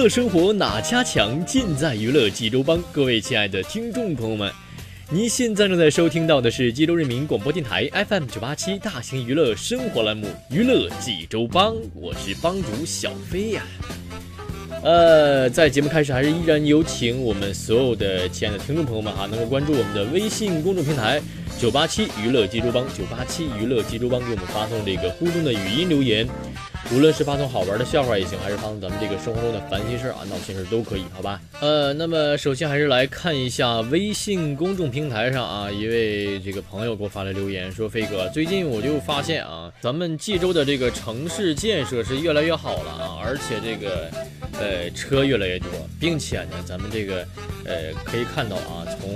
乐生活哪家强？尽在娱乐济州帮。各位亲爱的听众朋友们，您现在正在收听到的是济州人民广播电台 FM 九八七大型娱乐生活栏目《娱乐济州帮》，我是帮主小飞呀。呃，在节目开始，还是依然有请我们所有的亲爱的听众朋友们哈，能够关注我们的微信公众平台九八七娱乐济州帮，九八七娱乐济州帮，给我们发送这个互动的语音留言。无论是发送好玩的笑话也行，还是发送咱们这个生活中的烦心事啊、闹心事都可以，好吧？呃，那么首先还是来看一下微信公众平台上啊，一位这个朋友给我发来留言说：“飞哥，最近我就发现啊，咱们冀州的这个城市建设是越来越好了啊，而且这个呃车越来越多，并且呢，咱们这个呃可以看到啊，从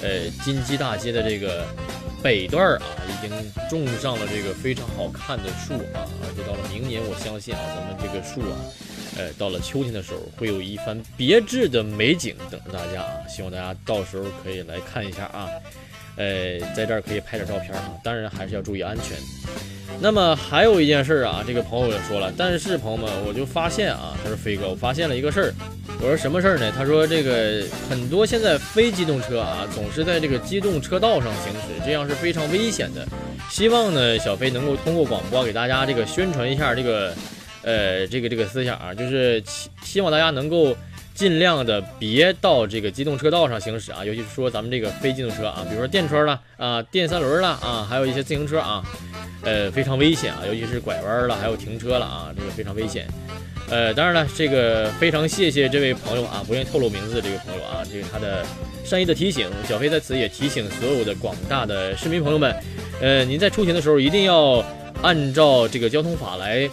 呃金鸡大街的这个。”北段啊，已经种上了这个非常好看的树啊，而且到了明年，我相信啊，咱们这个树啊，呃，到了秋天的时候，会有一番别致的美景等着大家啊，希望大家到时候可以来看一下啊，呃，在这儿可以拍点照片啊，当然还是要注意安全。那么还有一件事啊，这个朋友也说了，但是朋友们，我就发现啊，他说飞哥，我发现了一个事儿。我说什么事儿呢？他说这个很多现在非机动车啊，总是在这个机动车道上行驶，这样是非常危险的。希望呢，小飞能够通过广播给大家这个宣传一下这个，呃，这个这个思想啊，就是希希望大家能够尽量的别到这个机动车道上行驶啊，尤其是说咱们这个非机动车啊，比如说电车了啊、电三轮了啊，还有一些自行车啊，呃，非常危险啊，尤其是拐弯了，还有停车了啊，这个非常危险。呃，当然了，这个非常谢谢这位朋友啊，不愿意透露名字的这个朋友啊，这个他的善意的提醒，小飞在此也提醒所有的广大的市民朋友们，呃，您在出行的时候一定要按照这个交通法来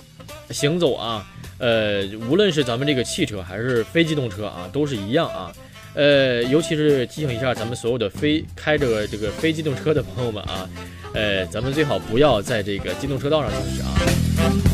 行走啊，呃，无论是咱们这个汽车还是非机动车啊，都是一样啊，呃，尤其是提醒一下咱们所有的非开着这个非机动车的朋友们啊，呃，咱们最好不要在这个机动车道上行驶啊。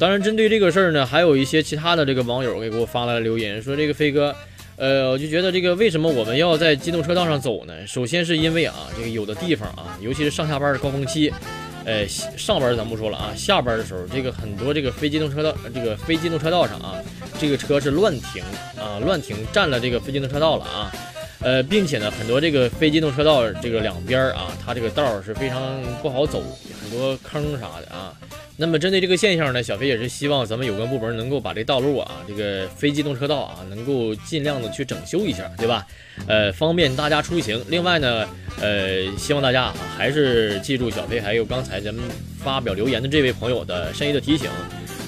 当然，针对这个事儿呢，还有一些其他的这个网友给给我发来了留言，说这个飞哥，呃，我就觉得这个为什么我们要在机动车道上走呢？首先是因为啊，这个有的地方啊，尤其是上下班的高峰期，呃，上班咱不说了啊，下班的时候，这个很多这个非机动车道，这个非机动车道上啊，这个车是乱停啊，乱停占了这个非机动车道了啊，呃，并且呢，很多这个非机动车道这个两边啊，它这个道是非常不好走，很多坑啥的啊。那么针对这个现象呢，小飞也是希望咱们有关部门能够把这道路啊，这个非机动车道啊，能够尽量的去整修一下，对吧？呃，方便大家出行。另外呢，呃，希望大家啊，还是记住小飞还有刚才咱们发表留言的这位朋友的善意的提醒。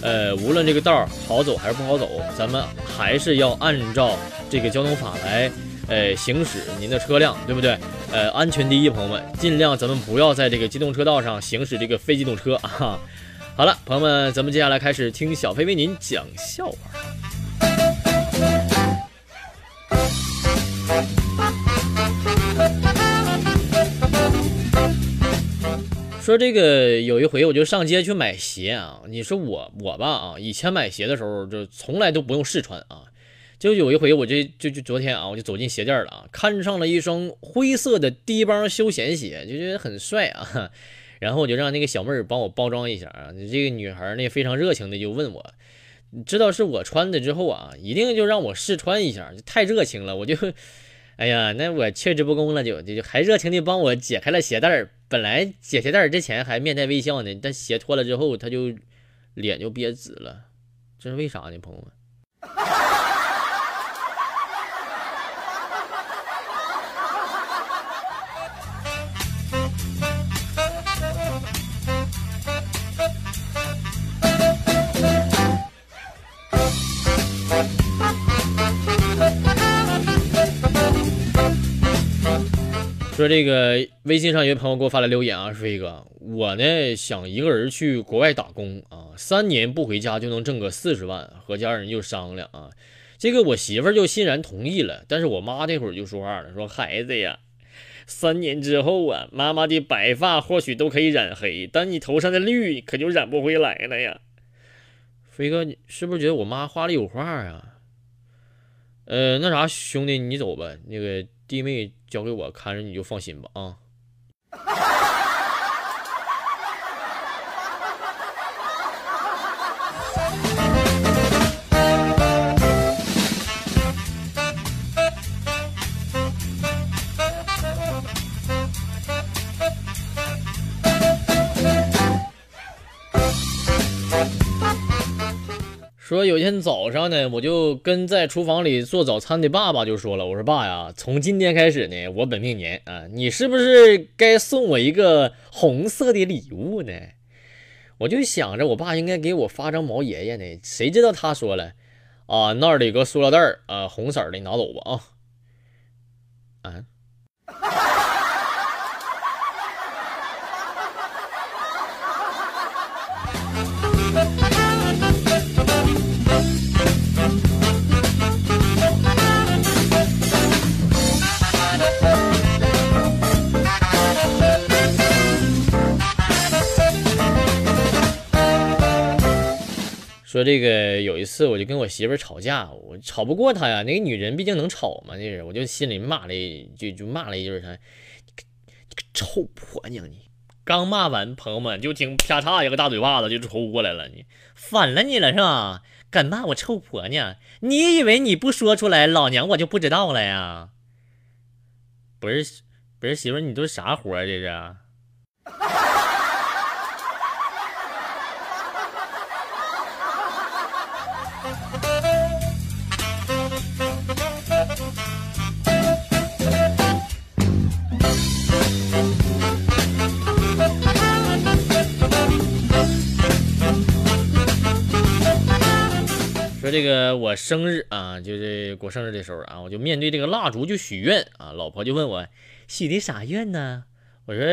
呃，无论这个道好走还是不好走，咱们还是要按照这个交通法来，呃，行驶您的车辆，对不对？呃，安全第一，朋友们，尽量咱们不要在这个机动车道上行驶这个非机动车啊。好了，朋友们，咱们接下来开始听小飞为您讲笑话。说这个有一回我就上街去买鞋啊，你说我我吧啊，以前买鞋的时候就从来都不用试穿啊，就有一回我这就就昨天啊，我就走进鞋店了啊，看上了一双灰色的低帮休闲鞋，就觉得很帅啊。然后我就让那个小妹儿帮我包装一下啊，这个女孩呢非常热情的就问我，知道是我穿的之后啊，一定就让我试穿一下，就太热情了，我就，哎呀，那我却之不恭了，就就就还热情的帮我解开了鞋带儿，本来解鞋带儿之前还面带微笑呢，但鞋脱了之后，他就脸就憋紫了，这是为啥呢，朋友们？说这个微信上有朋友给我发来留言啊，飞哥，我呢想一个人去国外打工啊，三年不回家就能挣个四十万，和家人就商量啊，这个我媳妇儿就欣然同意了，但是我妈这会儿就说话了，说孩子呀，三年之后啊，妈妈的白发或许都可以染黑，但你头上的绿可就染不回来了呀。飞哥，你是不是觉得我妈话里有话啊？呃，那啥，兄弟，你走吧，那个弟妹。交给我看着，你就放心吧啊！说有一天早上呢，我就跟在厨房里做早餐的爸爸就说了，我说爸呀，从今天开始呢，我本命年啊，你是不是该送我一个红色的礼物呢？我就想着我爸应该给我发张毛爷爷呢，谁知道他说了啊，那里个塑料袋儿啊，红色的你拿走吧啊，啊。说这个有一次我就跟我媳妇吵架，我吵不过她呀。那个女人毕竟能吵嘛，那是我就心里骂了一句，就骂了一句她，你个你个臭婆娘你！刚骂完，朋友们就听啪嚓一个大嘴巴子就抽过来了，你反了你了是吧？敢骂我臭婆娘？你以为你不说出来，老娘我就不知道了呀？不是不是媳妇，你都啥活这是？说这个我生日啊，就是过生日的时候啊，我就面对这个蜡烛就许愿啊。老婆就问我许的啥愿呢？我说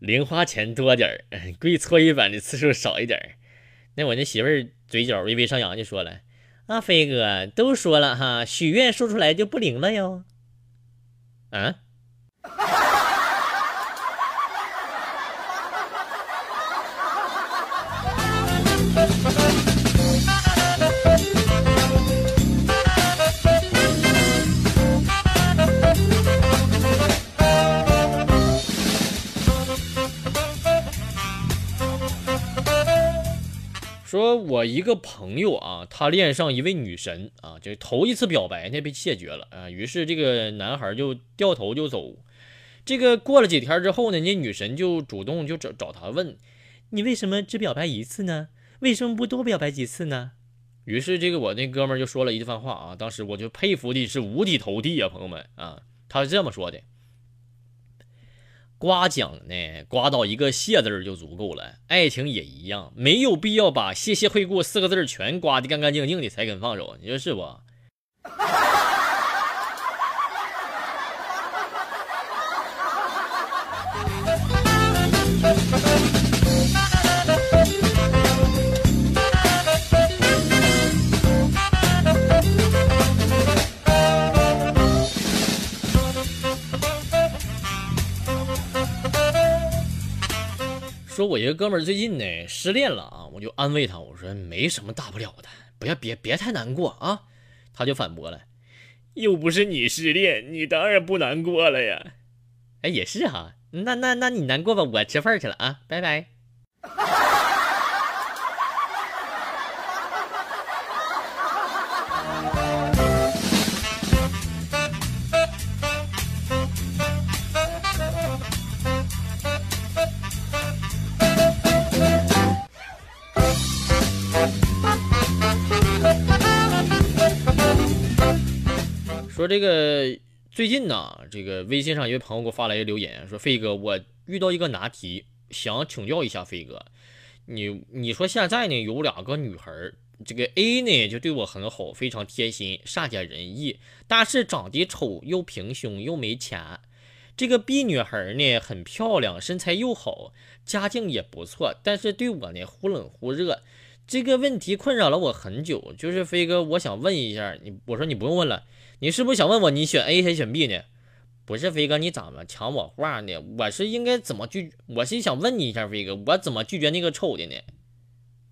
零花钱多点儿，跪搓衣板的次数少一点儿。那我那媳妇儿嘴角微微上扬，就说了啊，飞哥都说了哈，许愿说出来就不灵了哟。啊？说我一个朋友啊，他恋上一位女神啊，就头一次表白呢被谢绝了啊，于是这个男孩就掉头就走。这个过了几天之后呢，那女神就主动就找找他问，你为什么只表白一次呢？为什么不多表白几次呢？于是这个我那哥们就说了一番话啊，当时我就佩服的是五体投地啊，朋友们啊，他是这么说的。刮奖呢，刮到一个谢字就足够了。爱情也一样，没有必要把“谢谢惠顾”四个字全刮的干干净净的才肯放手，你说是不？说，我一个哥们儿最近呢失恋了啊，我就安慰他，我说没什么大不了的，不要别别太难过啊。他就反驳了，又不是你失恋，你当然不难过了呀。哎，也是哈，那那那你难过吧，我吃饭去了啊，拜拜。这个最近呢，这个微信上一位朋友给我发来一个留言，说飞哥，我遇到一个难题，想请教一下飞哥。你你说现在呢有两个女孩，这个 A 呢就对我很好，非常贴心，善解人意，但是长得丑，又平胸，又没钱。这个 B 女孩呢很漂亮，身材又好，家境也不错，但是对我呢忽冷忽热。这个问题困扰了我很久，就是飞哥，我想问一下你，我说你不用问了，你是不是想问我你选 A 还是选 B 呢？不是飞哥，你咋么抢我话呢？我是应该怎么拒？我是想问你一下，飞哥，我怎么拒绝那个丑的呢？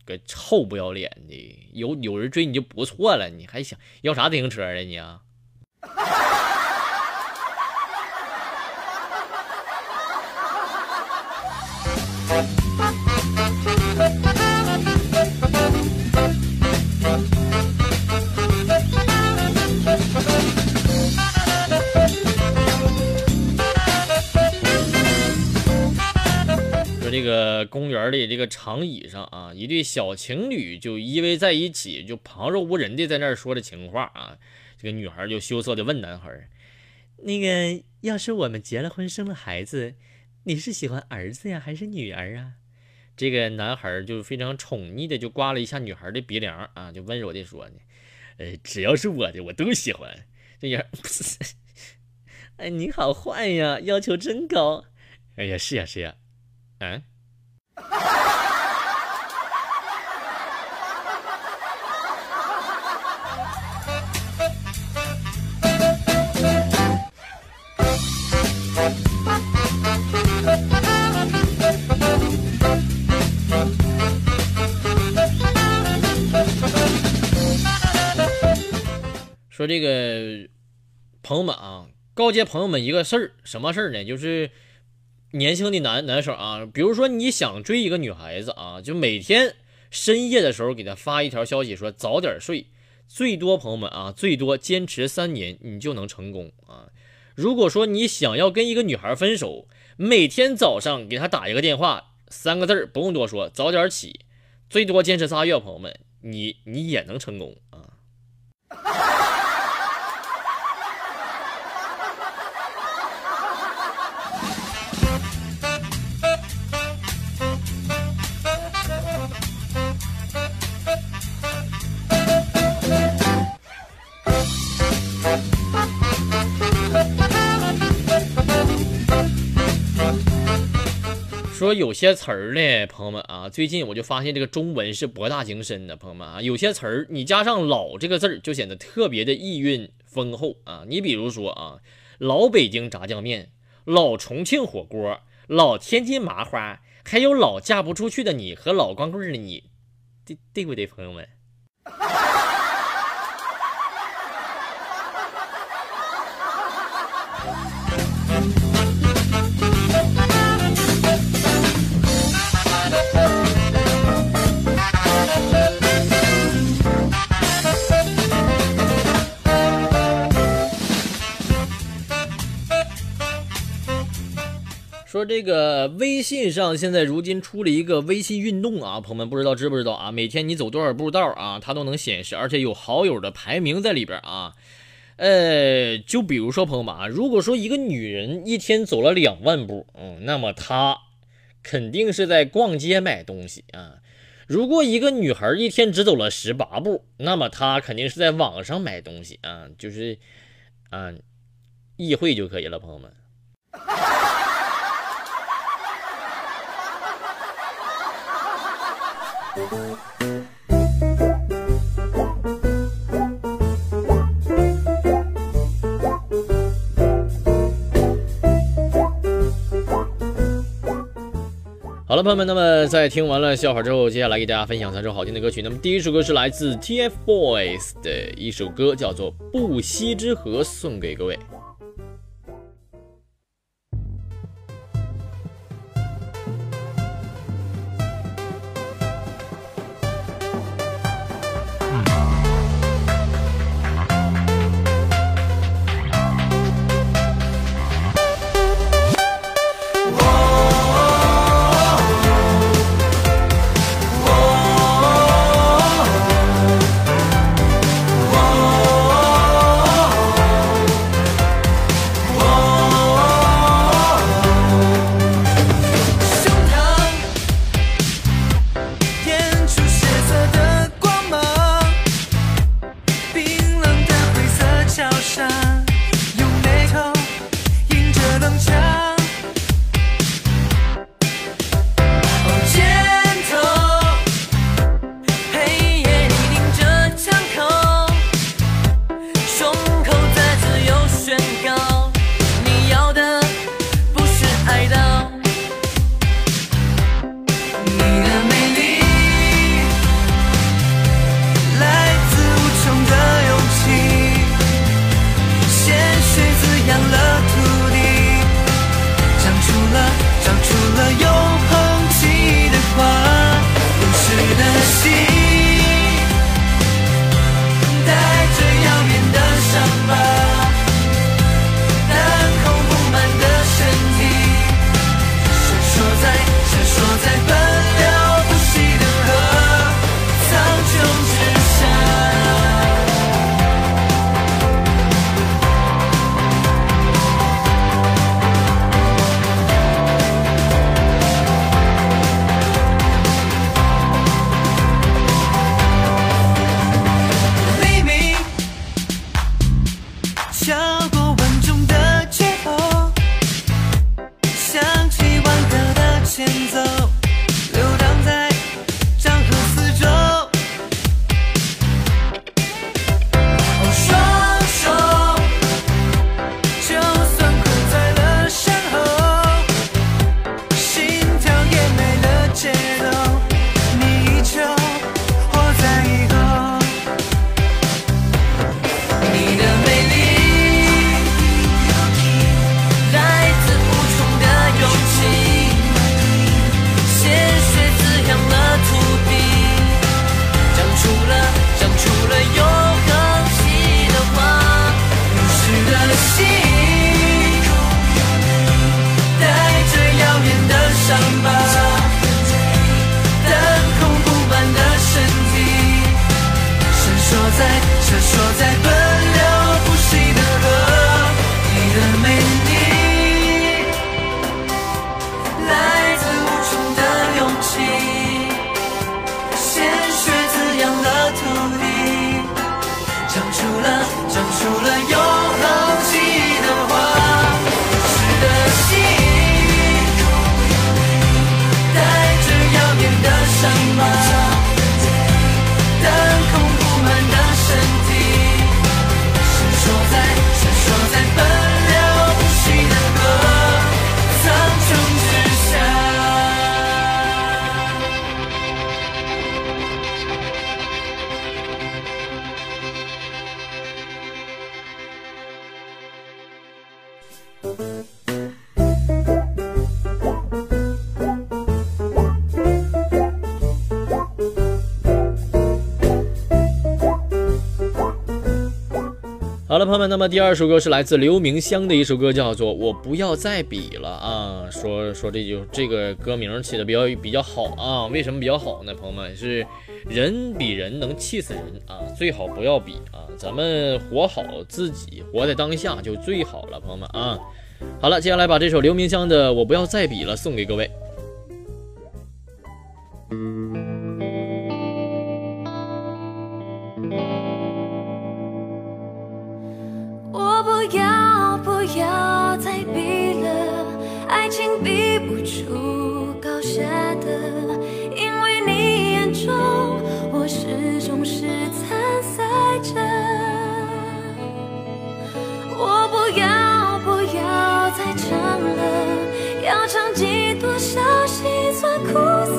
个臭不要脸的，有有人追你就不错了，你还想要啥自行车啊你啊？这个公园里这个长椅上啊，一对小情侣就依偎在一起，就旁若无人的在那儿说着情话啊。这个女孩就羞涩的问男孩：“那个，要是我们结了婚生了孩子，你是喜欢儿子呀，还是女儿啊？”这个男孩就非常宠溺的就刮了一下女孩的鼻梁啊，就温柔的说：“呢，呃，只要是我的，我都喜欢。”这样，哎，你好坏呀，要求真高。哎呀，是呀，是呀。嗯。说这个朋友们啊，告诫朋友们一个事儿，什么事儿呢？就是。年轻的男男生啊，比如说你想追一个女孩子啊，就每天深夜的时候给她发一条消息，说早点睡。最多朋友们啊，最多坚持三年，你就能成功啊。如果说你想要跟一个女孩分手，每天早上给她打一个电话，三个字儿不用多说，早点起。最多坚持仨月，朋友们，你你也能成功啊。说有些词儿呢，朋友们啊，最近我就发现这个中文是博大精深的，朋友们啊，有些词儿你加上“老”这个字儿，就显得特别的意蕴丰厚啊。你比如说啊，老北京炸酱面、老重庆火锅、老天津麻花，还有老嫁不出去的你和老光棍的你，对对不对，朋友们？这个微信上现在如今出了一个微信运动啊，朋友们不知道知不知道啊？每天你走多少步道啊，它都能显示，而且有好友的排名在里边啊。呃，就比如说朋友们啊，如果说一个女人一天走了两万步，嗯，那么她肯定是在逛街买东西啊。如果一个女孩一天只走了十八步，那么她肯定是在网上买东西啊，就是啊，意会就可以了，朋友们。好了，朋友们，那么在听完了笑话之后，接下来给大家分享三首好听的歌曲。那么第一首歌是来自 TFBOYS 的一首歌，叫做《不息之河》，送给各位。长出了，朋友们，那么第二首歌是来自刘明湘的一首歌，叫做《我不要再比了》啊。说说这就这个歌名起的比较比较好啊。为什么比较好呢？朋友们，是人比人能气死人啊，最好不要比啊。咱们活好自己，活在当下就最好了，朋友们啊。好了，接下来把这首刘明湘的《我不要再比了》送给各位。要不要再比了？爱情比不出高下的，因为你眼中我始终是参赛者。我不要不要再唱了，要唱尽多少辛酸苦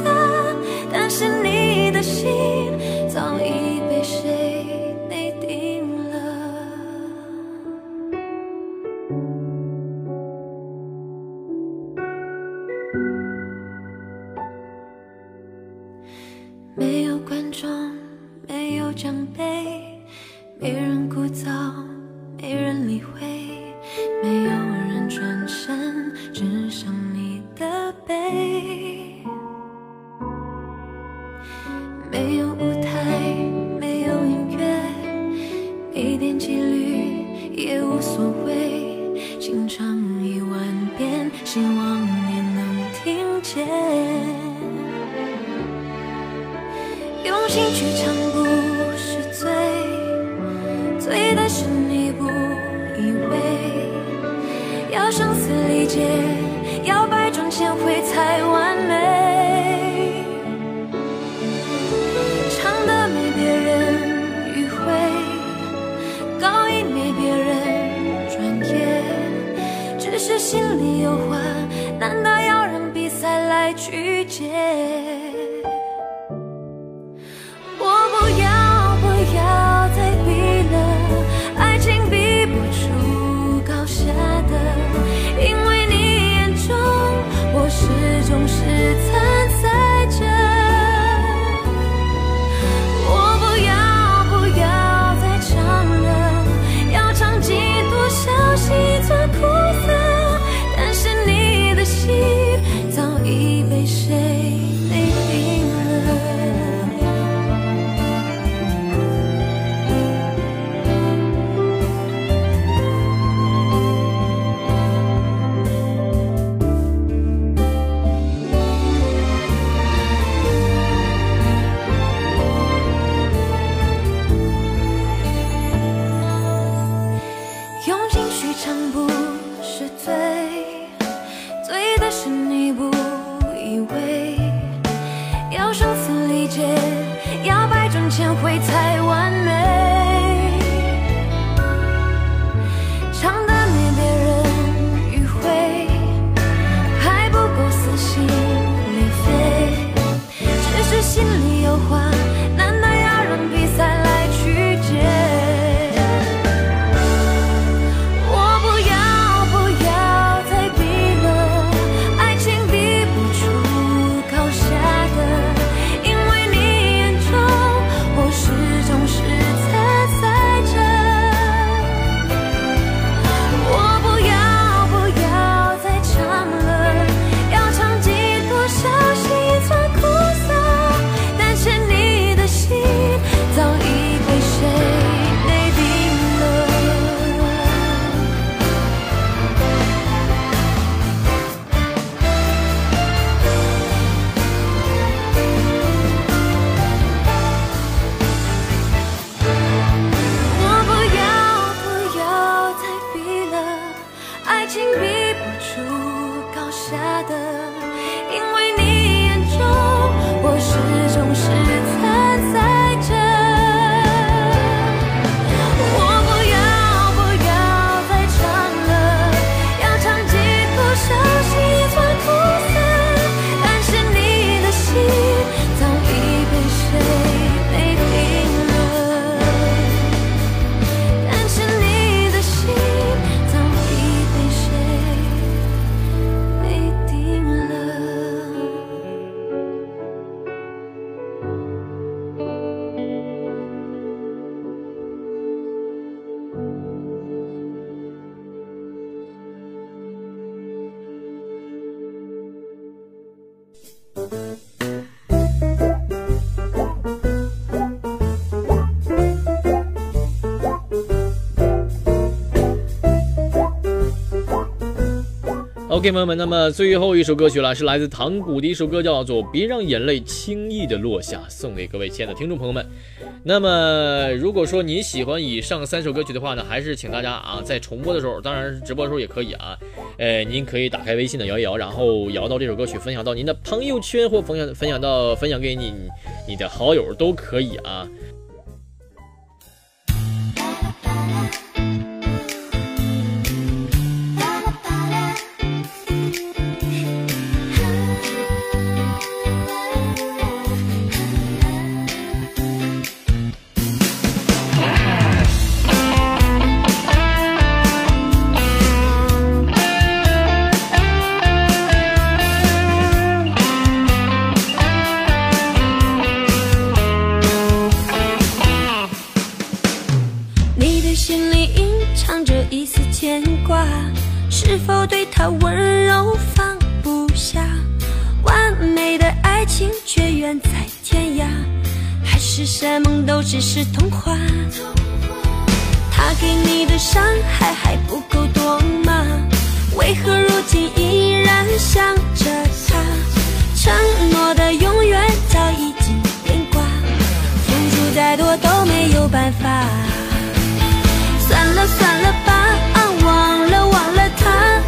涩，但是你的心。朋友们，那么最后一首歌曲了，是来自唐古的一首歌，叫做《别让眼泪轻易的落下》，送给各位亲爱的听众朋友们。那么，如果说你喜欢以上三首歌曲的话呢，还是请大家啊，在重播的时候，当然直播的时候也可以啊，呃，您可以打开微信的摇一摇，然后摇到这首歌曲，分享到您的朋友圈或分享分享到分享给你你的好友都可以啊。是童话，他给你的伤害还不够多吗？为何如今依然想着他？承诺的永远早已经变卦，付出再多都没有办法。算了算了吧，忘了忘了他，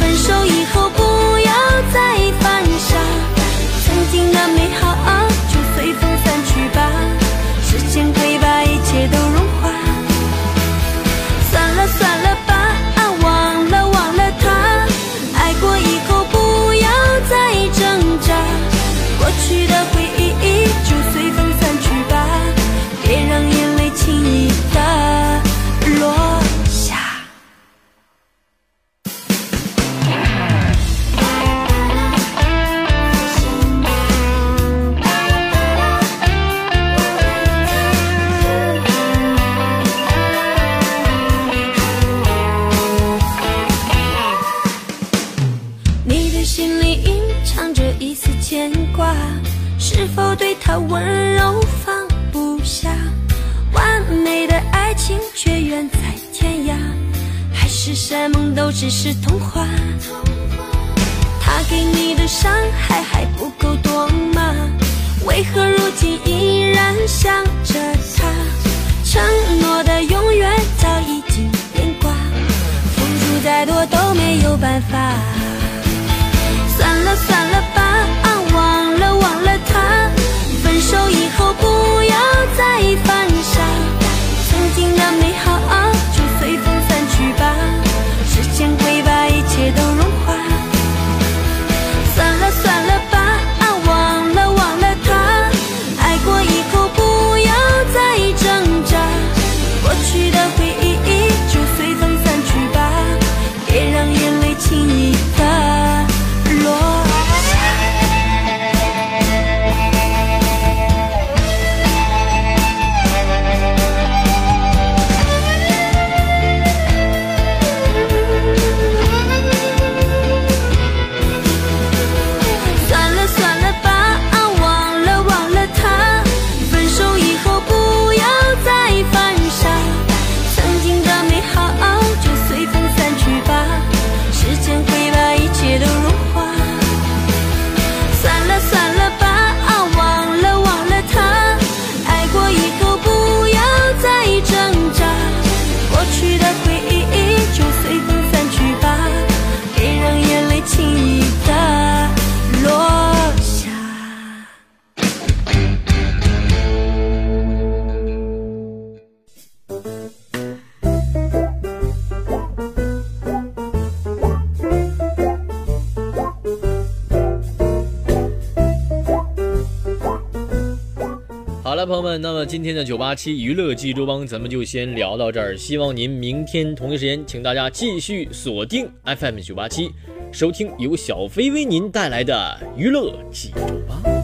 分手以后不要再犯傻，曾经的美好就今天的九八七娱乐济州帮咱们就先聊到这儿。希望您明天同一时间，请大家继续锁定 FM 九八七，收听由小飞为您带来的娱乐济州帮。